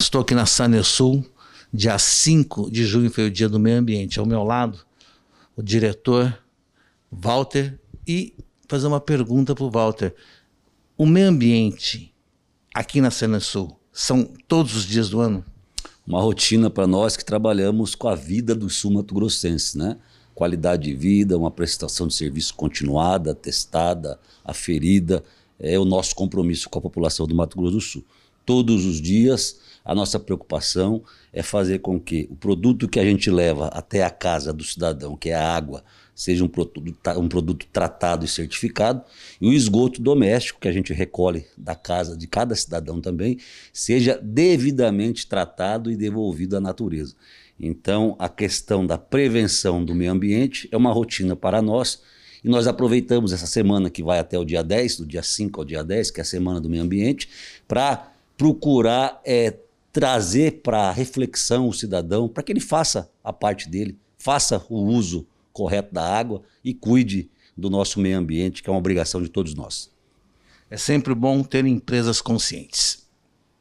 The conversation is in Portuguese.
Estou aqui na Sanesul, dia 5 de junho foi o dia do meio ambiente. Ao meu lado, o diretor Walter e fazer uma pergunta para o Walter. O meio ambiente aqui na Sanesul são todos os dias do ano? Uma rotina para nós que trabalhamos com a vida do sul mato-grossense, né? Qualidade de vida, uma prestação de serviço continuada, testada, aferida, é o nosso compromisso com a população do Mato Grosso do Sul. Todos os dias, a nossa preocupação é fazer com que o produto que a gente leva até a casa do cidadão, que é a água, seja um produto, um produto tratado e certificado, e o esgoto doméstico que a gente recolhe da casa de cada cidadão também, seja devidamente tratado e devolvido à natureza. Então, a questão da prevenção do meio ambiente é uma rotina para nós e nós aproveitamos essa semana que vai até o dia 10, do dia 5 ao dia 10, que é a Semana do Meio Ambiente, para procurar é, trazer para reflexão o cidadão, para que ele faça a parte dele, faça o uso correto da água e cuide do nosso meio ambiente, que é uma obrigação de todos nós. É sempre bom ter empresas conscientes.